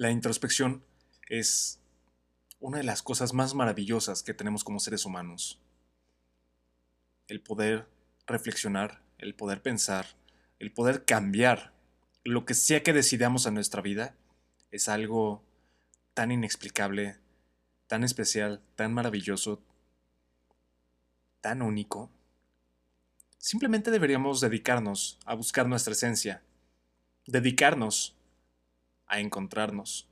La introspección es una de las cosas más maravillosas que tenemos como seres humanos. El poder reflexionar, el poder pensar, el poder cambiar lo que sea que decidamos en nuestra vida es algo tan inexplicable, tan especial, tan maravilloso, tan único. Simplemente deberíamos dedicarnos a buscar nuestra esencia, dedicarnos a encontrarnos,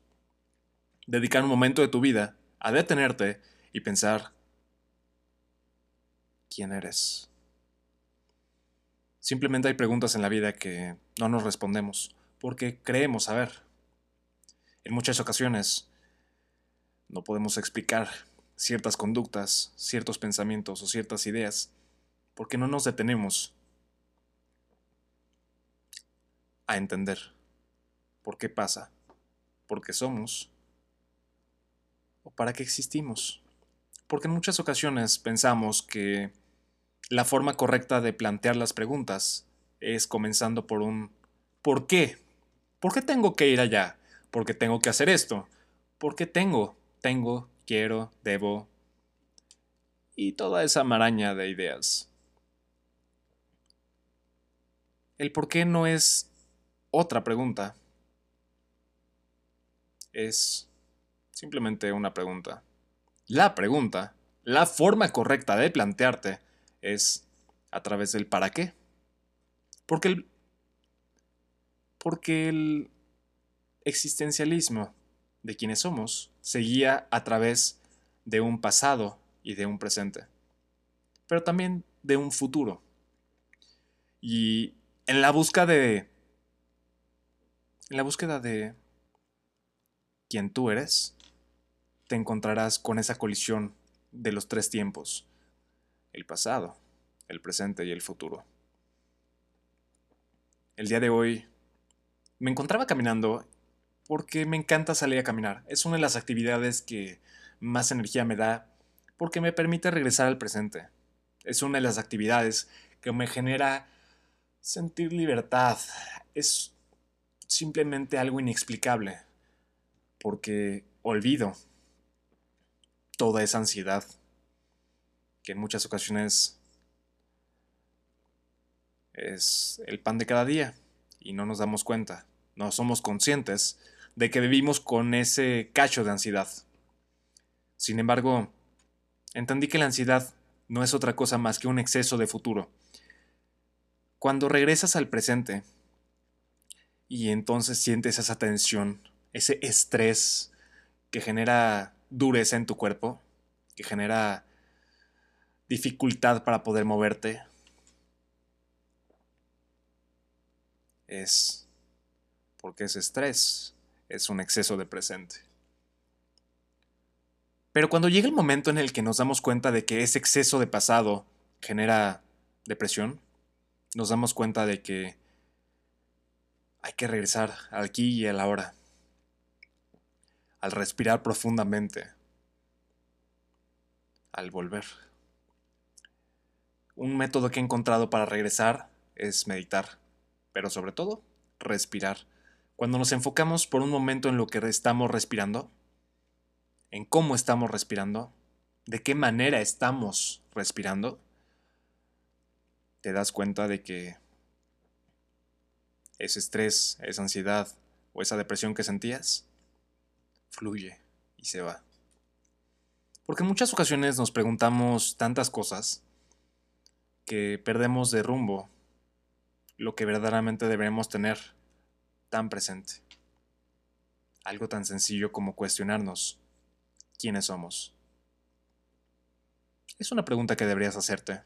dedicar un momento de tu vida a detenerte y pensar quién eres. Simplemente hay preguntas en la vida que no nos respondemos porque creemos saber. En muchas ocasiones no podemos explicar ciertas conductas, ciertos pensamientos o ciertas ideas porque no nos detenemos a entender por qué pasa, por qué somos o para qué existimos. Porque en muchas ocasiones pensamos que la forma correcta de plantear las preguntas es comenzando por un ¿por qué? ¿Por qué tengo que ir allá? ¿Por qué tengo que hacer esto? ¿Por qué tengo? Tengo, quiero, debo. Y toda esa maraña de ideas. El por qué no es otra pregunta. Es simplemente una pregunta. La pregunta, la forma correcta de plantearte es a través del para qué. Porque el, porque el existencialismo de quienes somos se guía a través de un pasado y de un presente, pero también de un futuro. Y en la búsqueda de en la búsqueda de quién tú eres, te encontrarás con esa colisión de los tres tiempos, el pasado, el presente y el futuro. El día de hoy me encontraba caminando porque me encanta salir a caminar. Es una de las actividades que más energía me da porque me permite regresar al presente. Es una de las actividades que me genera sentir libertad. Es simplemente algo inexplicable porque olvido toda esa ansiedad que en muchas ocasiones es el pan de cada día y no nos damos cuenta, no somos conscientes de que vivimos con ese cacho de ansiedad. Sin embargo, entendí que la ansiedad no es otra cosa más que un exceso de futuro. Cuando regresas al presente y entonces sientes esa tensión, ese estrés que genera dureza en tu cuerpo, que genera dificultad para poder moverte, es porque ese estrés es un exceso de presente. Pero cuando llega el momento en el que nos damos cuenta de que ese exceso de pasado genera depresión, nos damos cuenta de que hay que regresar aquí y a la hora, al respirar profundamente, al volver. Un método que he encontrado para regresar es meditar, pero sobre todo respirar. Cuando nos enfocamos por un momento en lo que estamos respirando, en cómo estamos respirando, de qué manera estamos respirando, te das cuenta de que ese estrés, esa ansiedad o esa depresión que sentías, fluye y se va. Porque en muchas ocasiones nos preguntamos tantas cosas que perdemos de rumbo lo que verdaderamente debemos tener tan presente. Algo tan sencillo como cuestionarnos quiénes somos. Es una pregunta que deberías hacerte.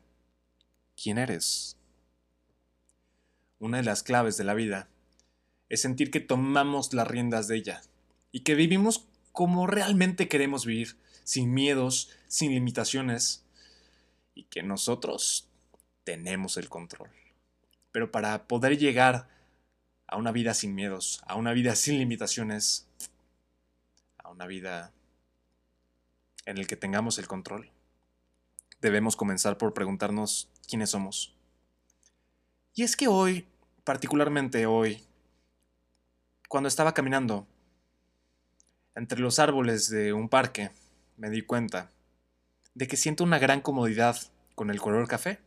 ¿Quién eres? Una de las claves de la vida es sentir que tomamos las riendas de ella y que vivimos como realmente queremos vivir, sin miedos, sin limitaciones, y que nosotros tenemos el control. Pero para poder llegar a una vida sin miedos, a una vida sin limitaciones, a una vida en el que tengamos el control, debemos comenzar por preguntarnos quiénes somos. Y es que hoy, particularmente hoy, cuando estaba caminando, entre los árboles de un parque, me di cuenta de que siento una gran comodidad con el color café,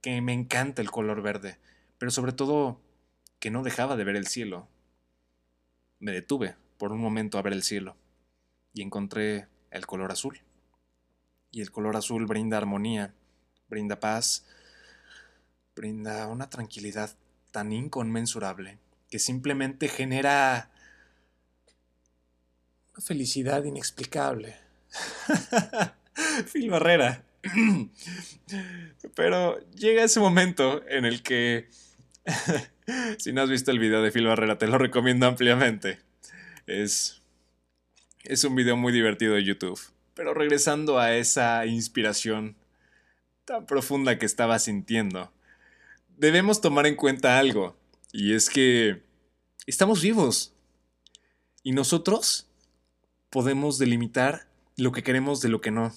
que me encanta el color verde, pero sobre todo que no dejaba de ver el cielo. Me detuve por un momento a ver el cielo y encontré el color azul. Y el color azul brinda armonía, brinda paz, brinda una tranquilidad tan inconmensurable que simplemente genera una felicidad inexplicable. Phil Barrera. Pero llega ese momento en el que, si no has visto el video de Phil Barrera, te lo recomiendo ampliamente. Es, es un video muy divertido de YouTube. Pero regresando a esa inspiración tan profunda que estaba sintiendo, debemos tomar en cuenta algo. Y es que estamos vivos. Y nosotros podemos delimitar lo que queremos de lo que no.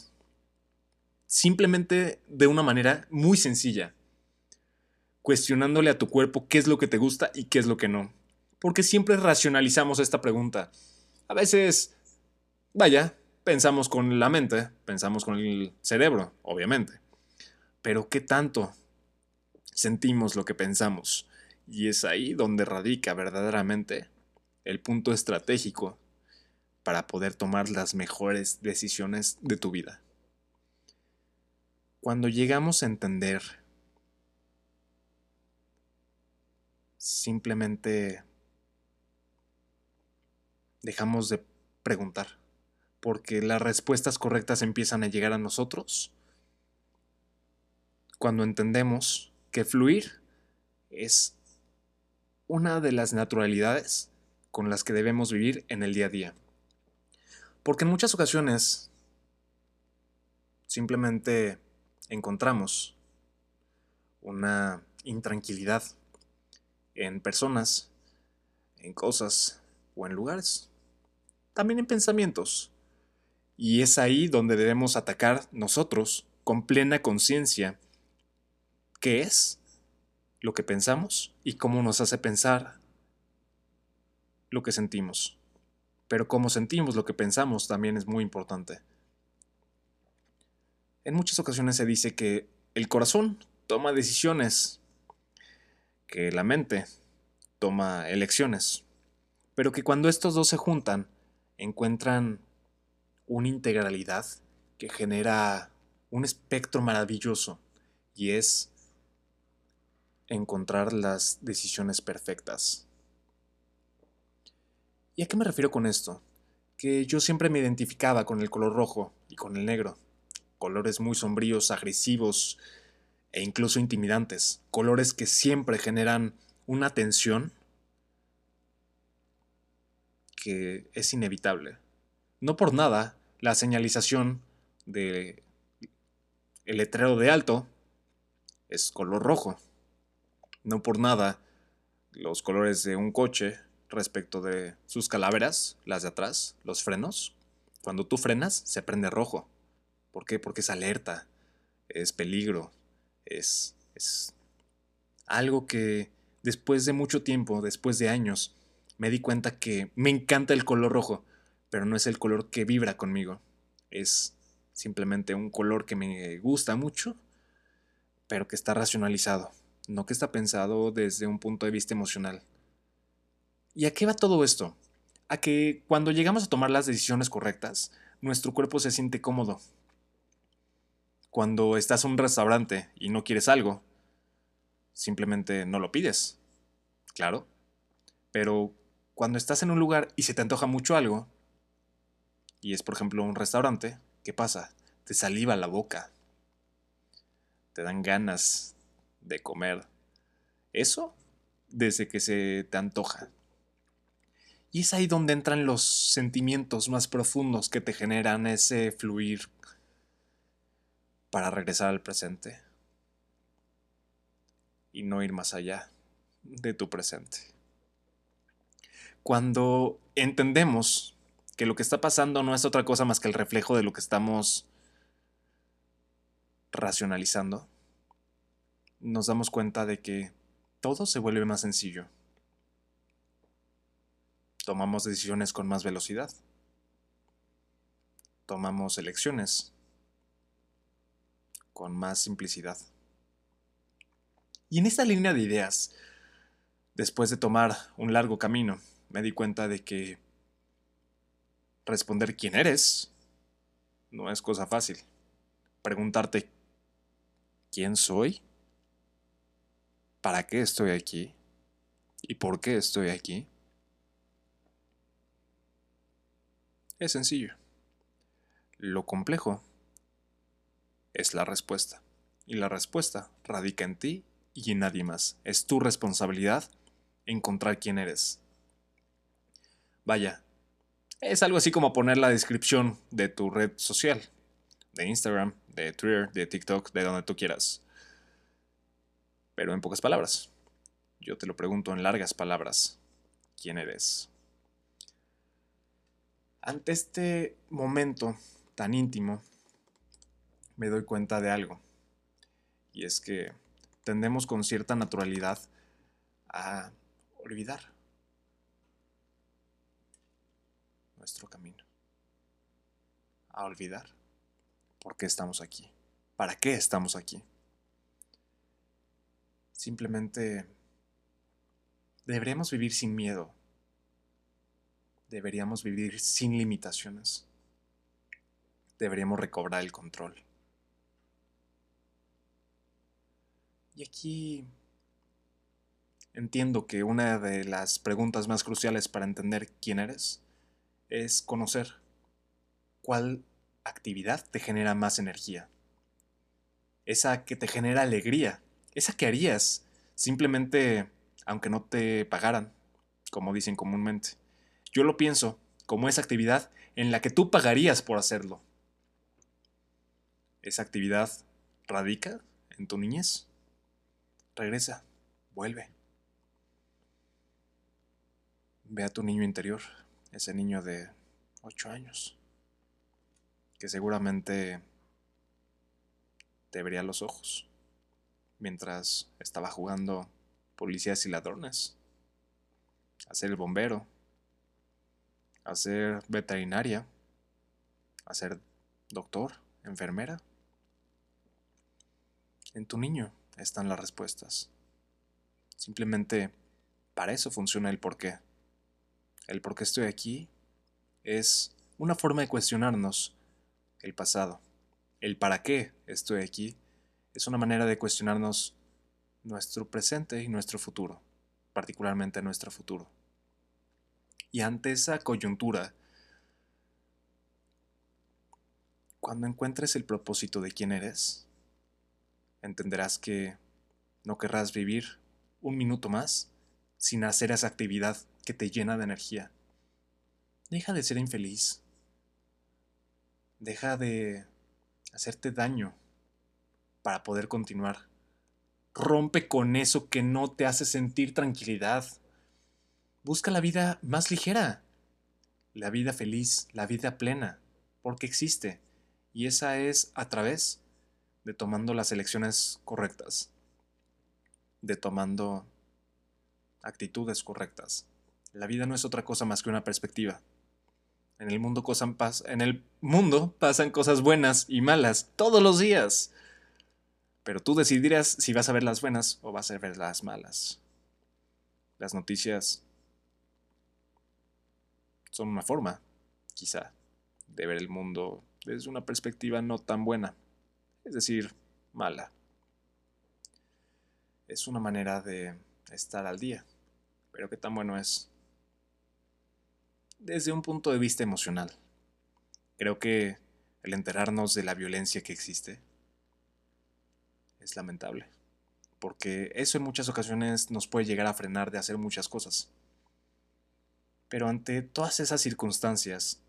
Simplemente de una manera muy sencilla. Cuestionándole a tu cuerpo qué es lo que te gusta y qué es lo que no. Porque siempre racionalizamos esta pregunta. A veces, vaya, pensamos con la mente, pensamos con el cerebro, obviamente. Pero ¿qué tanto sentimos lo que pensamos? Y es ahí donde radica verdaderamente el punto estratégico para poder tomar las mejores decisiones de tu vida. Cuando llegamos a entender, simplemente dejamos de preguntar, porque las respuestas correctas empiezan a llegar a nosotros cuando entendemos que fluir es una de las naturalidades con las que debemos vivir en el día a día. Porque en muchas ocasiones simplemente encontramos una intranquilidad en personas, en cosas o en lugares. También en pensamientos. Y es ahí donde debemos atacar nosotros con plena conciencia qué es lo que pensamos y cómo nos hace pensar lo que sentimos pero cómo sentimos lo que pensamos también es muy importante. En muchas ocasiones se dice que el corazón toma decisiones, que la mente toma elecciones, pero que cuando estos dos se juntan, encuentran una integralidad que genera un espectro maravilloso y es encontrar las decisiones perfectas. ¿Y a qué me refiero con esto? Que yo siempre me identificaba con el color rojo y con el negro. Colores muy sombríos, agresivos e incluso intimidantes. Colores que siempre generan una tensión que es inevitable. No por nada, la señalización de el letrero de alto es color rojo. No por nada, los colores de un coche respecto de sus calaveras, las de atrás, los frenos. Cuando tú frenas, se prende rojo. ¿Por qué? Porque es alerta, es peligro, es, es algo que después de mucho tiempo, después de años, me di cuenta que me encanta el color rojo, pero no es el color que vibra conmigo. Es simplemente un color que me gusta mucho, pero que está racionalizado, no que está pensado desde un punto de vista emocional. ¿Y a qué va todo esto? A que cuando llegamos a tomar las decisiones correctas, nuestro cuerpo se siente cómodo. Cuando estás en un restaurante y no quieres algo, simplemente no lo pides. Claro. Pero cuando estás en un lugar y se te antoja mucho algo, y es por ejemplo un restaurante, ¿qué pasa? Te saliva la boca. Te dan ganas de comer. Eso desde que se te antoja. Y es ahí donde entran los sentimientos más profundos que te generan ese fluir para regresar al presente y no ir más allá de tu presente. Cuando entendemos que lo que está pasando no es otra cosa más que el reflejo de lo que estamos racionalizando, nos damos cuenta de que todo se vuelve más sencillo tomamos decisiones con más velocidad. tomamos elecciones con más simplicidad. Y en esta línea de ideas, después de tomar un largo camino, me di cuenta de que responder quién eres no es cosa fácil. Preguntarte quién soy, para qué estoy aquí y por qué estoy aquí. Es sencillo. Lo complejo es la respuesta. Y la respuesta radica en ti y en nadie más. Es tu responsabilidad encontrar quién eres. Vaya, es algo así como poner la descripción de tu red social, de Instagram, de Twitter, de TikTok, de donde tú quieras. Pero en pocas palabras. Yo te lo pregunto en largas palabras. ¿Quién eres? Ante este momento tan íntimo, me doy cuenta de algo. Y es que tendemos con cierta naturalidad a olvidar nuestro camino. A olvidar por qué estamos aquí. ¿Para qué estamos aquí? Simplemente deberíamos vivir sin miedo. Deberíamos vivir sin limitaciones. Deberíamos recobrar el control. Y aquí entiendo que una de las preguntas más cruciales para entender quién eres es conocer cuál actividad te genera más energía. Esa que te genera alegría. Esa que harías simplemente aunque no te pagaran, como dicen comúnmente. Yo lo pienso como esa actividad en la que tú pagarías por hacerlo. Esa actividad radica en tu niñez. Regresa, vuelve. Ve a tu niño interior, ese niño de 8 años, que seguramente te abría los ojos mientras estaba jugando policías y ladrones, a ser el bombero, a ser veterinaria, a ser doctor, enfermera. En tu niño están las respuestas. Simplemente para eso funciona el por qué. El por qué estoy aquí es una forma de cuestionarnos el pasado. El para qué estoy aquí es una manera de cuestionarnos nuestro presente y nuestro futuro, particularmente nuestro futuro. Y ante esa coyuntura, cuando encuentres el propósito de quién eres, entenderás que no querrás vivir un minuto más sin hacer esa actividad que te llena de energía. Deja de ser infeliz. Deja de hacerte daño para poder continuar. Rompe con eso que no te hace sentir tranquilidad. Busca la vida más ligera, la vida feliz, la vida plena, porque existe. Y esa es a través de tomando las elecciones correctas, de tomando actitudes correctas. La vida no es otra cosa más que una perspectiva. En el mundo, pasan cosas buenas y malas todos los días. Pero tú decidirás si vas a ver las buenas o vas a ver las malas. Las noticias son una forma, quizá, de ver el mundo desde una perspectiva no tan buena, es decir, mala. Es una manera de estar al día, pero qué tan bueno es desde un punto de vista emocional. Creo que el enterarnos de la violencia que existe, es lamentable. Porque eso en muchas ocasiones nos puede llegar a frenar de hacer muchas cosas. Pero ante todas esas circunstancias,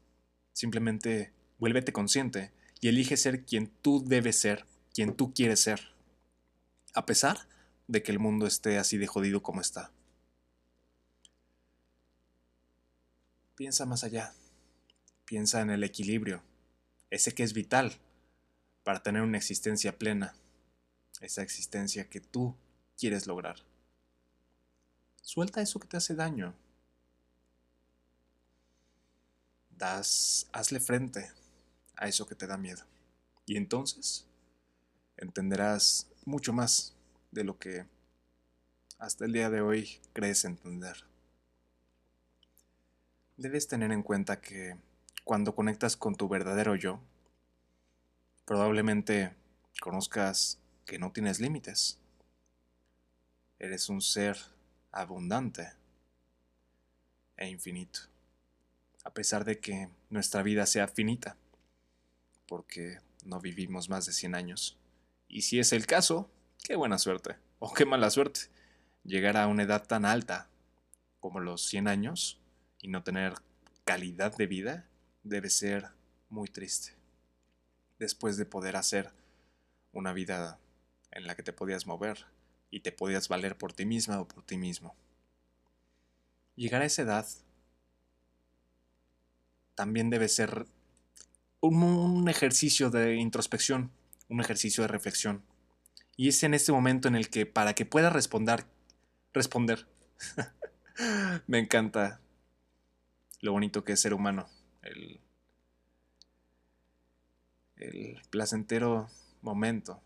simplemente vuélvete consciente y elige ser quien tú debes ser, quien tú quieres ser. A pesar de que el mundo esté así de jodido como está. Piensa más allá. Piensa en el equilibrio, ese que es vital para tener una existencia plena esa existencia que tú quieres lograr. Suelta eso que te hace daño. Das, hazle frente a eso que te da miedo. Y entonces entenderás mucho más de lo que hasta el día de hoy crees entender. Debes tener en cuenta que cuando conectas con tu verdadero yo, probablemente conozcas que no tienes límites. Eres un ser abundante e infinito, a pesar de que nuestra vida sea finita, porque no vivimos más de 100 años. Y si es el caso, qué buena suerte, o qué mala suerte, llegar a una edad tan alta como los 100 años y no tener calidad de vida debe ser muy triste. Después de poder hacer una vida en la que te podías mover y te podías valer por ti misma o por ti mismo. Llegar a esa edad también debe ser un, ejercicio de introspección, un ejercicio de reflexión. Y es en este momento en el que para que puedas responder, responder, me encanta lo bonito que es ser humano, el placentero momento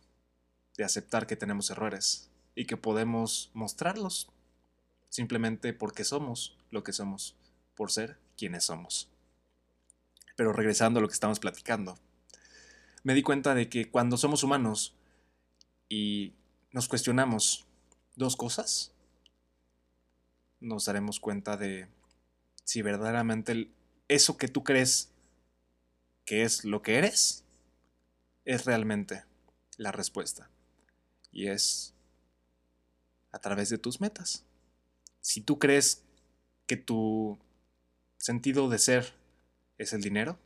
de aceptar que tenemos errores y que podemos mostrarlos simplemente porque somos lo que somos, por ser quienes somos. Pero regresando a lo que estamos platicando, me di cuenta de que cuando somos humanos y nos cuestionamos dos cosas, nos daremos cuenta de si verdaderamente eso que tú crees que es lo que eres, es realmente la respuesta. Y es a través de tus metas si tú crees que tu sentido de ser es el dinero,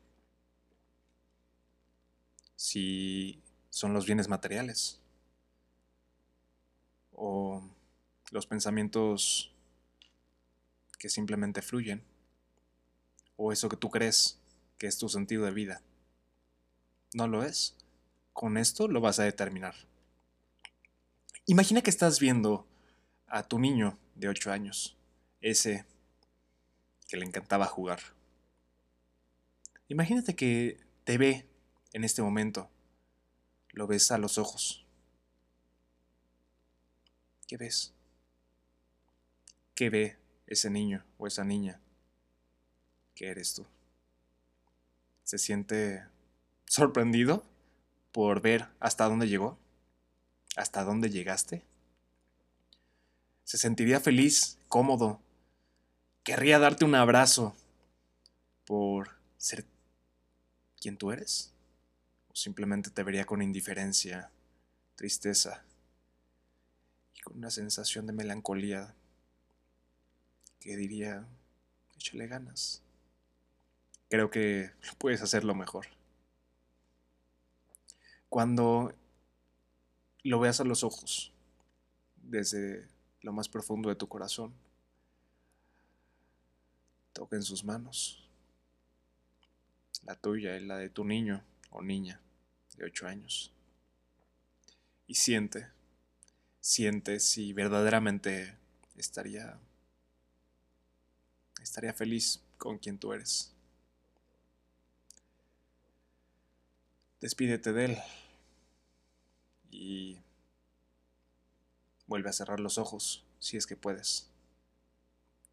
si son los bienes materiales o los pensamientos que simplemente fluyen o eso que tú crees que es tu sentido de vida. No lo es. Con esto lo vas a determinar. Imagina que estás viendo a tu niño de 8 años, ese que le encantaba jugar. Imagínate que te ve en este momento, lo ves a los ojos. ¿Qué ves? ¿Qué ve ese niño o esa niña que eres tú? ¿Se siente sorprendido por ver hasta dónde llegó? ¿Hasta dónde llegaste? se sentiría feliz, cómodo, querría darte un abrazo por ser quien tú eres, o simplemente te vería con indiferencia, tristeza y con una sensación de melancolía que diría, échale ganas. Creo que puedes hacerlo mejor. Cuando lo veas a los ojos, desde lo más profundo de tu corazón. Toca en sus manos, la tuya y la de tu niño o niña de 8 años. Y siente, siente si verdaderamente estaría, estaría feliz con quien tú eres. Despídete de él y Vuelve a cerrar los ojos, si es que puedes.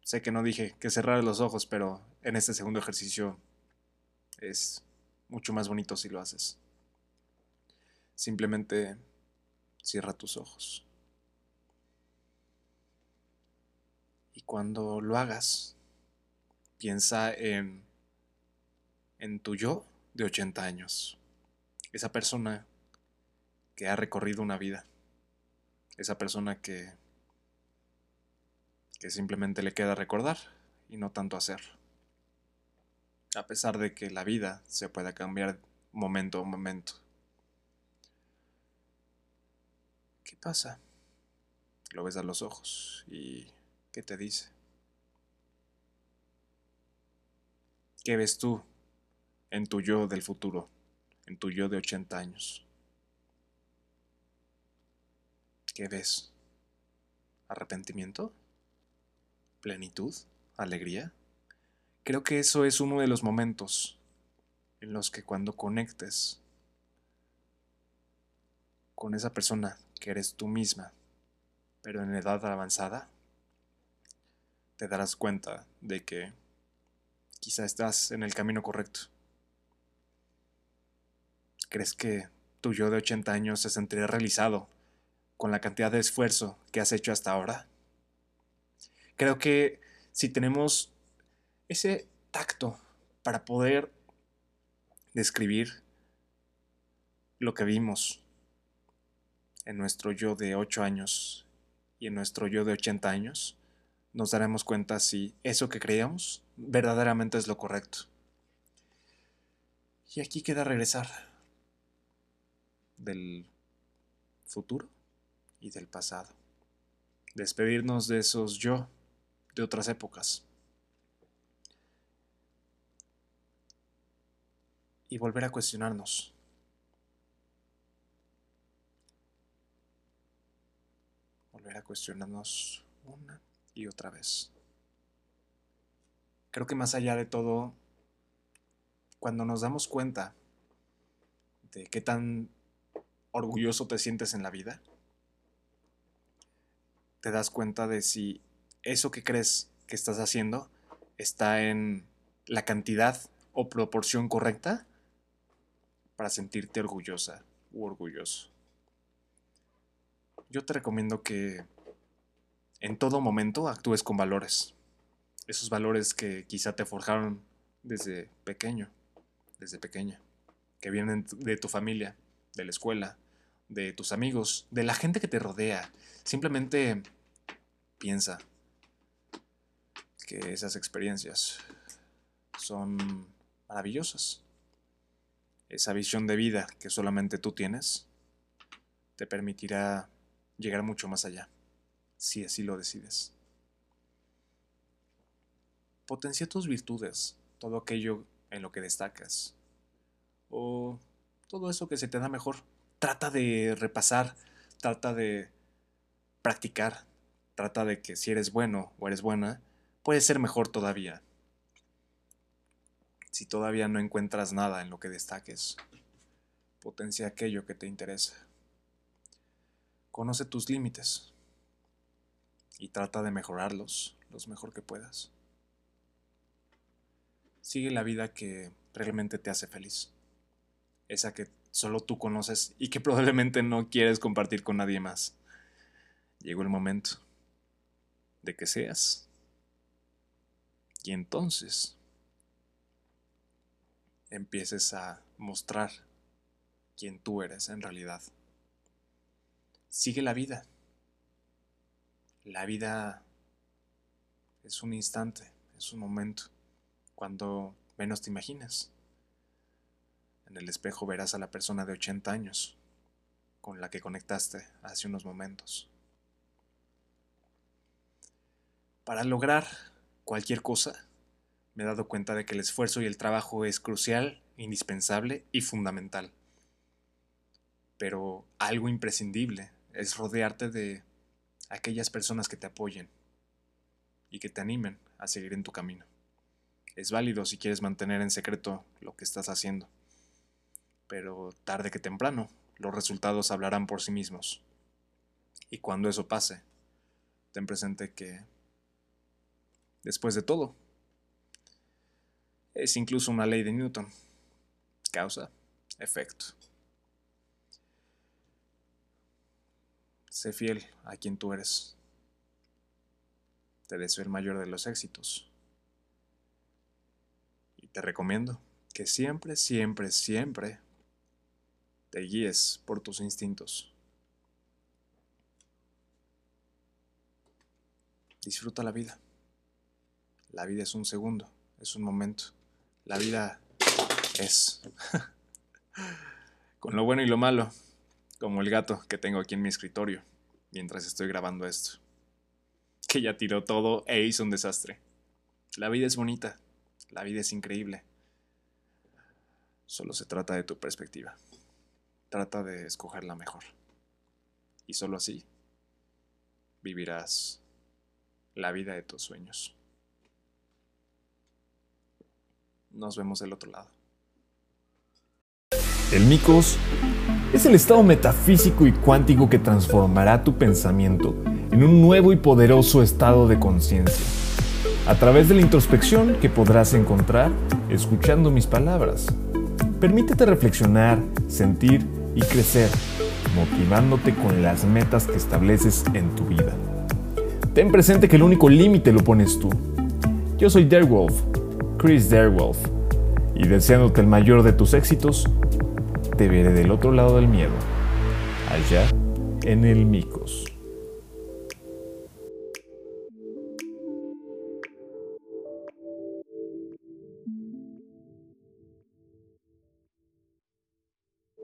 Sé que no dije que cerrar los ojos, pero en este segundo ejercicio es mucho más bonito si lo haces. Simplemente cierra tus ojos. Y cuando lo hagas, piensa en, en tu yo de 80 años. Esa persona que ha recorrido una vida esa persona que, que simplemente le queda recordar y no tanto hacer. A pesar de que la vida se pueda cambiar momento a momento. ¿Qué pasa? Lo ves a los ojos y ¿qué te dice? ¿Qué ves tú en tu yo del futuro, en tu yo de 80 años? ¿Qué ves? ¿Arrepentimiento? ¿Plenitud? ¿Alegría? Creo que eso es uno de los momentos en los que cuando conectes con esa persona que eres tú misma, pero en edad avanzada, te darás cuenta de que quizá estás en el camino correcto. ¿Crees que tu yo de 80 años se sentiría realizado con la cantidad de esfuerzo que has hecho hasta ahora? Creo que si tenemos ese tacto para poder describir lo que vimos en nuestro yo de 8 años y en nuestro yo de 80 años, nos daremos cuenta si eso que creíamos verdaderamente es lo correcto. Y aquí queda regresar del futuro y del pasado. Despedirnos de esos yo de otras épocas. Y volver a cuestionarnos. Volver a cuestionarnos una y otra vez. Creo que más allá de todo, cuando nos damos cuenta de qué tan orgulloso te sientes en la vida, te das cuenta de si eso que crees que estás haciendo está en la cantidad o proporción correcta para sentirte orgullosa u orgulloso. Yo te recomiendo que en todo momento actúes con valores. Esos valores que quizá te forjaron desde pequeño, desde pequeña, que vienen de tu familia, de la escuela, de tus amigos, de la gente que te rodea. Simplemente piensa que esas experiencias son maravillosas. Esa visión de vida que solamente tú tienes te permitirá llegar mucho más allá, si así lo decides. Potencia tus virtudes, todo aquello en lo que destacas, o todo eso que se te da mejor trata de repasar, trata de practicar, trata de que si eres bueno o eres buena, puedes ser mejor todavía. Si todavía no encuentras nada en lo que destaques, potencia aquello que te interesa. Conoce tus límites y trata de mejorarlos lo mejor que puedas. Sigue la vida que realmente te hace feliz, esa que solo tú conoces y que probablemente no quieres compartir con nadie más. Llegó el momento de que seas. Y entonces empieces a mostrar quién tú eres en realidad. Sigue la vida. La vida es un instante, es un momento, cuando menos te imaginas. En el espejo verás a la persona de 80 años con la que conectaste hace unos momentos. Para lograr cualquier cosa, me he dado cuenta de que el esfuerzo y el trabajo es crucial, indispensable y fundamental. Pero algo imprescindible es rodearte de aquellas personas que te apoyen y que te animen a seguir en tu camino. Es válido si quieres mantener en secreto lo que estás haciendo pero tarde que temprano los resultados hablarán por sí mismos. Y cuando eso pase, ten presente que, después de todo, es incluso una ley de Newton. Causa, efecto. Sé fiel a quien tú eres. Te deseo el mayor de los éxitos. Y te recomiendo que siempre, siempre, siempre te guíes por tus instintos. Disfruta la vida. La vida es un segundo, es un momento. La vida es. Con lo bueno y lo malo, como el gato que tengo aquí en mi escritorio mientras estoy grabando esto. Que ya tiró todo e hizo un desastre. La vida es bonita, la vida es increíble. Solo se trata de tu perspectiva. Trata de escoger la mejor. Y solo así vivirás la vida de tus sueños. Nos vemos del otro lado. El Micos es el estado metafísico y cuántico que transformará tu pensamiento en un nuevo y poderoso estado de conciencia, a través de la introspección que podrás encontrar escuchando mis palabras. Permítete reflexionar, sentir y crecer, motivándote con las metas que estableces en tu vida. Ten presente que el único límite lo pones tú. Yo soy Darewolf, Chris Darewolf, y deseándote el mayor de tus éxitos, te veré del otro lado del miedo, allá en el Micos.